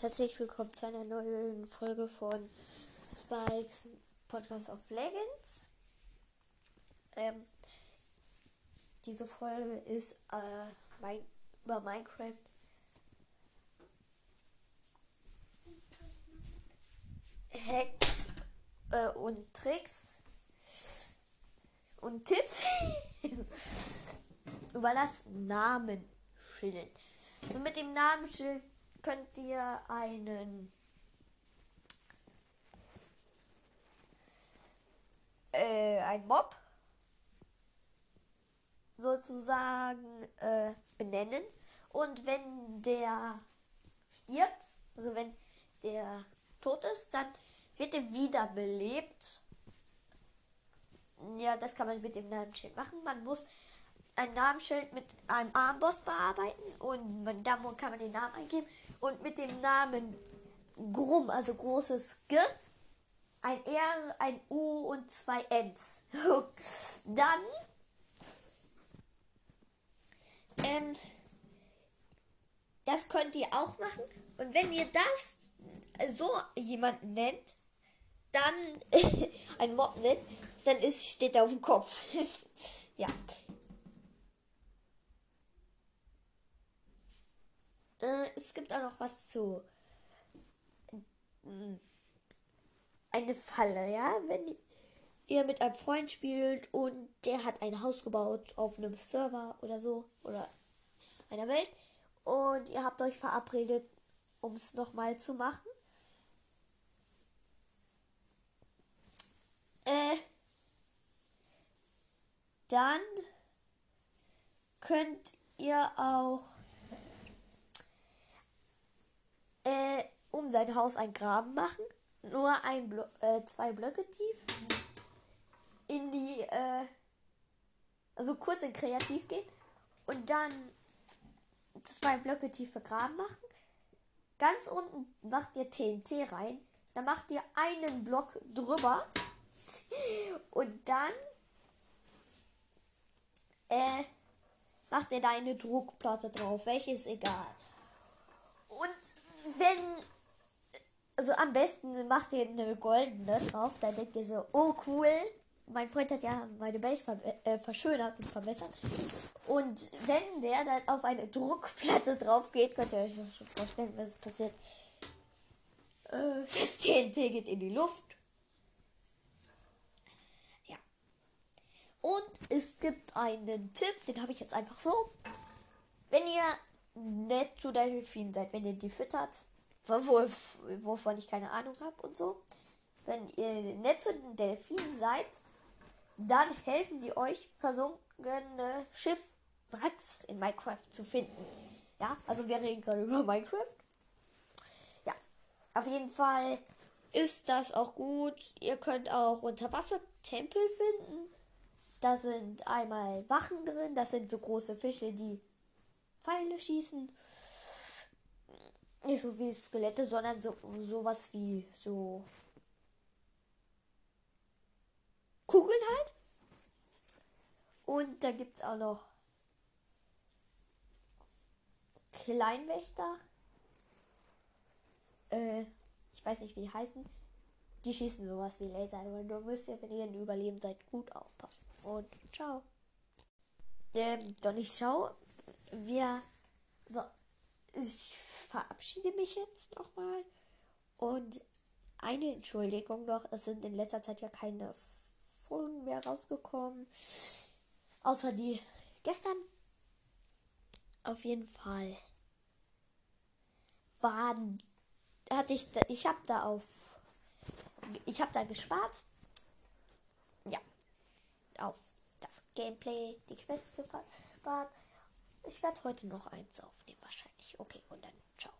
herzlich willkommen zu einer neuen Folge von Spikes Podcast of Legends. Ähm, diese Folge ist äh, mein, über Minecraft. Hacks äh, und Tricks und Tipps über das Namensschild. So mit dem Namensschild könnt ihr einen äh, ein Mob sozusagen äh, benennen und wenn der stirbt, also wenn der tot ist, dann wird er wiederbelebt. Ja, das kann man mit dem Namensschild machen. Man muss ein Namensschild mit einem Armboss bearbeiten und da kann man den Namen eingeben und mit dem Namen Grum, also großes G, ein R, ein U und zwei Ns. Dann ähm, das könnt ihr auch machen. Und wenn ihr das so jemanden nennt, dann ein Mob nennt, dann ist, steht er auf dem Kopf. ja. Äh, es gibt auch noch was zu. Äh, eine Falle, ja? Wenn ihr mit einem Freund spielt und der hat ein Haus gebaut auf einem Server oder so oder einer Welt und ihr habt euch verabredet, um es nochmal zu machen. Äh, dann könnt ihr auch äh, um sein Haus ein Graben machen. Nur ein Blo äh, zwei Blöcke tief. In die, äh, also kurz in Kreativ gehen. Und dann zwei Blöcke tiefe Graben machen. Ganz unten macht ihr TNT rein. Dann macht ihr einen Block drüber. Und dann äh, macht ihr da eine Druckplatte drauf. Welches egal. Und wenn, also am besten macht ihr eine goldene drauf, dann denkt ihr so, oh cool, mein Freund hat ja meine Base ver äh, verschönert und verbessert. Und wenn der dann auf eine Druckplatte drauf geht, könnt ihr euch schon vorstellen, was passiert. Äh, das TNT geht in die Luft. Ja. Und es gibt einen Tipp, den habe ich jetzt einfach so. Wenn ihr nett zu Delfinen seid, wenn ihr die füttert, wovon ich keine Ahnung habe und so. Wenn ihr nett zu den Delfinen seid, dann helfen die euch, versunkene Schiffwracks in Minecraft zu finden. Ja, also wir reden gerade über Minecraft. Ja, auf jeden Fall ist das auch gut. Ihr könnt auch unter Wasser Tempel finden. Da sind einmal Wachen drin, das sind so große Fische, die Pfeile schießen. Nicht so wie Skelette, sondern so sowas wie so Kugeln halt. Und da gibt es auch noch Kleinwächter. Äh, ich weiß nicht, wie die heißen. Die schießen sowas wie Laser. Aber nur müsst ihr, wenn ihr ein Überleben seid, gut aufpassen. Und ciao. Ähm, doch schau wir. So, ich verabschiede mich jetzt nochmal. Und eine Entschuldigung noch, es sind in letzter Zeit ja keine Folgen mehr rausgekommen. Außer die gestern. Auf jeden Fall waren hatte ich da, ich habe da auf ich habe da gespart. Ja. Auf das Gameplay, die Quest gespart. Werde heute noch eins aufnehmen, wahrscheinlich. Okay, und dann ciao.